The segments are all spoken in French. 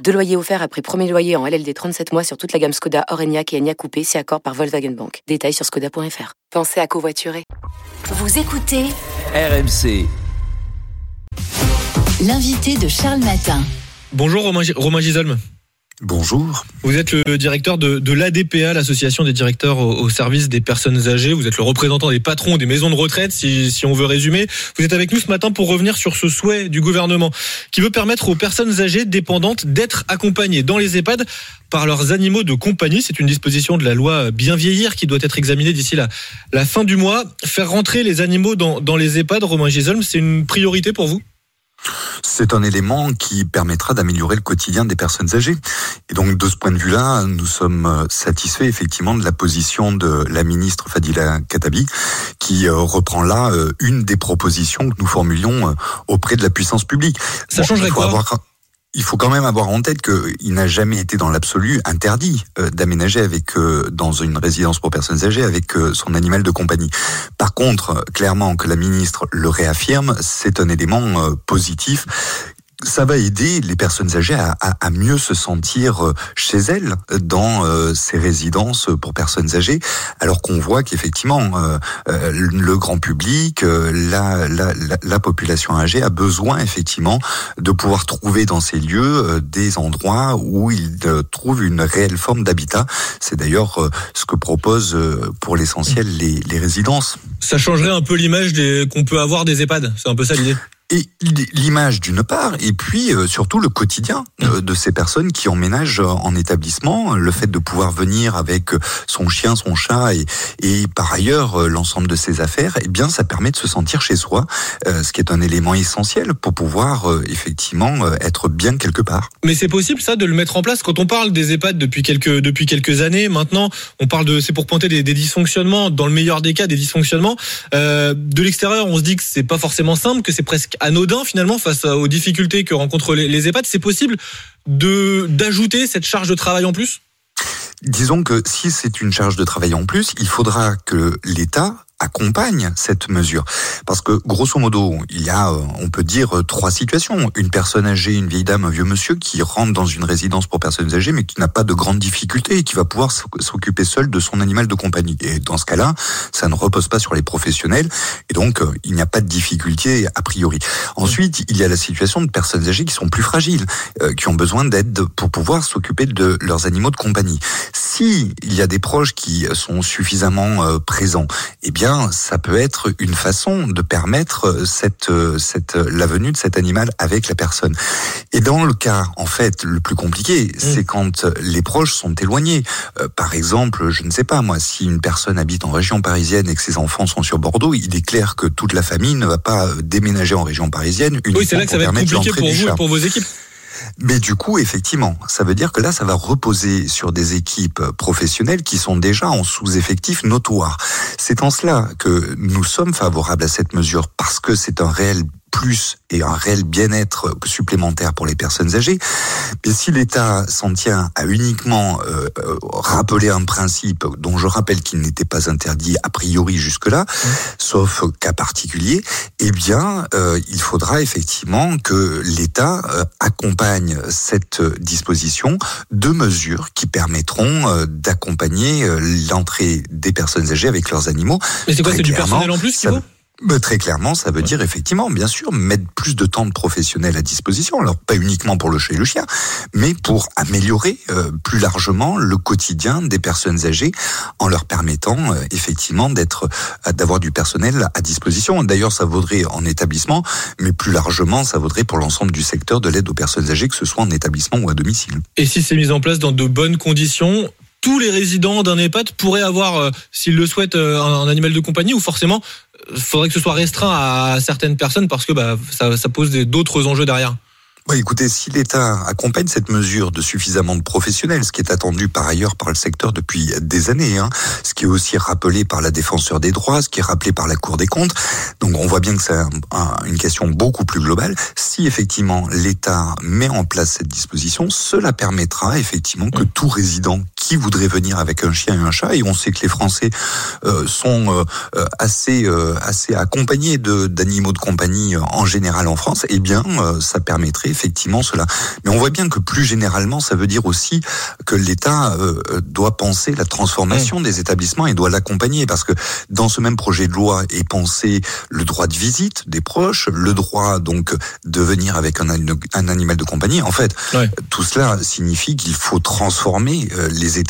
Deux loyers offerts après premier loyer en LLD 37 mois sur toute la gamme Skoda, Orenia et Enya Coupé, si accord par Volkswagen Bank. Détails sur skoda.fr. Pensez à covoiturer. Vous écoutez RMC. L'invité de Charles Matin. Bonjour Romain, Romain Gisolme. Bonjour. Vous êtes le directeur de, l'ADPA, l'association des directeurs au, service des personnes âgées. Vous êtes le représentant des patrons des maisons de retraite, si, on veut résumer. Vous êtes avec nous ce matin pour revenir sur ce souhait du gouvernement qui veut permettre aux personnes âgées dépendantes d'être accompagnées dans les EHPAD par leurs animaux de compagnie. C'est une disposition de la loi Bien vieillir qui doit être examinée d'ici la, la fin du mois. Faire rentrer les animaux dans, dans les EHPAD, Romain Gisolme, c'est une priorité pour vous? C'est un élément qui permettra d'améliorer le quotidien des personnes âgées. Et donc, de ce point de vue-là, nous sommes satisfaits effectivement de la position de la ministre Fadila Katabi, qui reprend là une des propositions que nous formulions auprès de la puissance publique. Ça bon, changerait quoi avoir il faut quand même avoir en tête qu'il n'a jamais été dans l'absolu interdit euh, d'aménager avec euh, dans une résidence pour personnes âgées avec euh, son animal de compagnie. Par contre, clairement que la ministre le réaffirme, c'est un élément positif ça va aider les personnes âgées à, à, à, mieux se sentir chez elles dans euh, ces résidences pour personnes âgées, alors qu'on voit qu'effectivement euh, le grand public, la, la, la, la, population âgée a besoin effectivement de pouvoir trouver dans ces lieux des endroits où ils trouvent une réelle forme d'habitat. C'est d'ailleurs ce que proposent pour l'essentiel les, les résidences. Ça changerait un peu l'image qu'on peut avoir des EHPAD, c'est un peu ça l'idée et l'image d'une part, et puis euh, surtout le quotidien euh, de ces personnes qui emménagent en établissement, le fait de pouvoir venir avec son chien, son chat et, et par ailleurs l'ensemble de ses affaires, eh bien ça permet de se sentir chez soi, euh, ce qui est un élément essentiel pour pouvoir effectivement être bien quelque part. Mais c'est possible ça de le mettre en place quand on parle des EHPAD depuis quelques depuis quelques années. Maintenant, on parle de c'est pour pointer des, des, dysfonctionnements, dans le meilleur des cas des dysfonctionnements. de l'extérieur, on se dit que c'est pas forcément simple, que c'est presque anodin finalement face aux difficultés que rencontrent les, EHPAD. C'est possible d'ajouter cette charge de travail en plus? Disons que si c'est une charge de travail en plus, il faudra que l'État accompagne cette mesure. Parce que grosso modo, il y a, on peut dire, trois situations. Une personne âgée, une vieille dame, un vieux monsieur qui rentre dans une résidence pour personnes âgées, mais qui n'a pas de grandes difficultés et qui va pouvoir s'occuper seul de son animal de compagnie. Et dans ce cas-là, ça ne repose pas sur les professionnels et donc il n'y a pas de difficulté a priori. Ensuite, il y a la situation de personnes âgées qui sont plus fragiles, euh, qui ont besoin d'aide pour pouvoir s'occuper de leurs animaux de compagnie. Si y a des proches qui sont suffisamment euh, présents, eh bien ça peut être une façon de permettre cette, cette, la venue de cet animal avec la personne. Et dans le cas, en fait, le plus compliqué, c'est quand les proches sont éloignés. Euh, par exemple, je ne sais pas, moi, si une personne habite en région parisienne et que ses enfants sont sur Bordeaux, il est clair que toute la famille ne va pas déménager en région parisienne oui, c'est là que ça va être compliqué pour vous et pour vos équipes. Mais du coup, effectivement, ça veut dire que là, ça va reposer sur des équipes professionnelles qui sont déjà en sous-effectif notoire. C'est en cela que nous sommes favorables à cette mesure parce que c'est un réel plus et un réel bien-être supplémentaire pour les personnes âgées. Mais si l'État s'en tient à uniquement euh, rappeler un principe dont je rappelle qu'il n'était pas interdit a priori jusque-là, mmh. sauf cas particulier, eh bien, euh, il faudra effectivement que l'État euh, accompagne cette disposition de mesures qui permettront euh, d'accompagner l'entrée des personnes âgées avec leurs animaux. Mais c'est quoi, c'est du personnel en plus, ça, bah, très clairement, ça veut ouais. dire effectivement, bien sûr, mettre plus de temps de professionnels à disposition. Alors pas uniquement pour le chat et le chien, mais pour améliorer euh, plus largement le quotidien des personnes âgées en leur permettant euh, effectivement d'être, euh, d'avoir du personnel à disposition. D'ailleurs, ça vaudrait en établissement, mais plus largement, ça vaudrait pour l'ensemble du secteur de l'aide aux personnes âgées, que ce soit en étabbissement ou à domicile. Et si c'est mis en place dans de bonnes conditions, tous les résidents d'un EHPAD pourraient avoir, euh, s'ils le souhaitent, euh, un, un, animal de compagnie ou forcément, il faudrait que ce soit restreint à certaines personnes parce que bah, ça, ça pose d'autres enjeux derrière Bah, écoutez, si l'État accompagne cette mesure de suffisamment de professionnels, ce qui est attendu par ailleurs par le secteur depuis des années, hein, ce qui est aussi rappelé par la défenseur des droits, ce qui est rappelé par la Cour des comptes, donc on voit bien que c'est une question beaucoup plus globale. Si effectivement l'État met en place cette disposition, cela permettra effectivement que tout résident qui voudrait venir avec un chien et un chat, et on sait que les Français euh, sont euh, assez euh, assez accompagnés de d'animaux de compagnie en général en France, eh bien ça permettrait effectivement cela. Mais on voit bien que plus généralement, ça veut dire aussi que l'État doit penser la transformation des établissements et doit l'accompagner, parce que dans ce même projet de loi est pensé le droit de visite des proches, le droit donc de venir avec un, un animal de compagnie. En fait, tout cela signifie qu'il faut transformer les établissements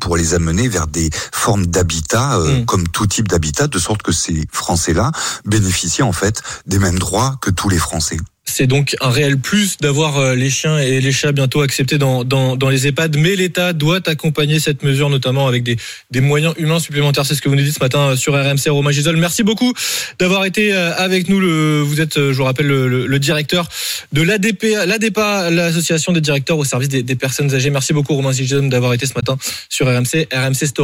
pour les amener vers des formes d'habitat, euh, mm. comme tout type d'habitat, de sorte que ces Français-là bénéficient en fait des mêmes droits que tous les Français. C'est donc un réel plus d'avoir euh, les chiens et les chats bientôt acceptés dans, dans, les EHPAD, mais l'État doit accompagner cette mesure, notamment avec des, moyens humains supplémentaires. C'est ce que vous nous dites ce matin sur RMC, Romain Gisol. Merci beaucoup d'avoir été euh, avec nous. Vous êtes, je vous rappelle, le, directeur de l'ADPA, l'association des directeurs au service des, des personnes âgées. Merci beaucoup, Romain Gisol, d'avoir été ce matin sur RMC, RMC Story.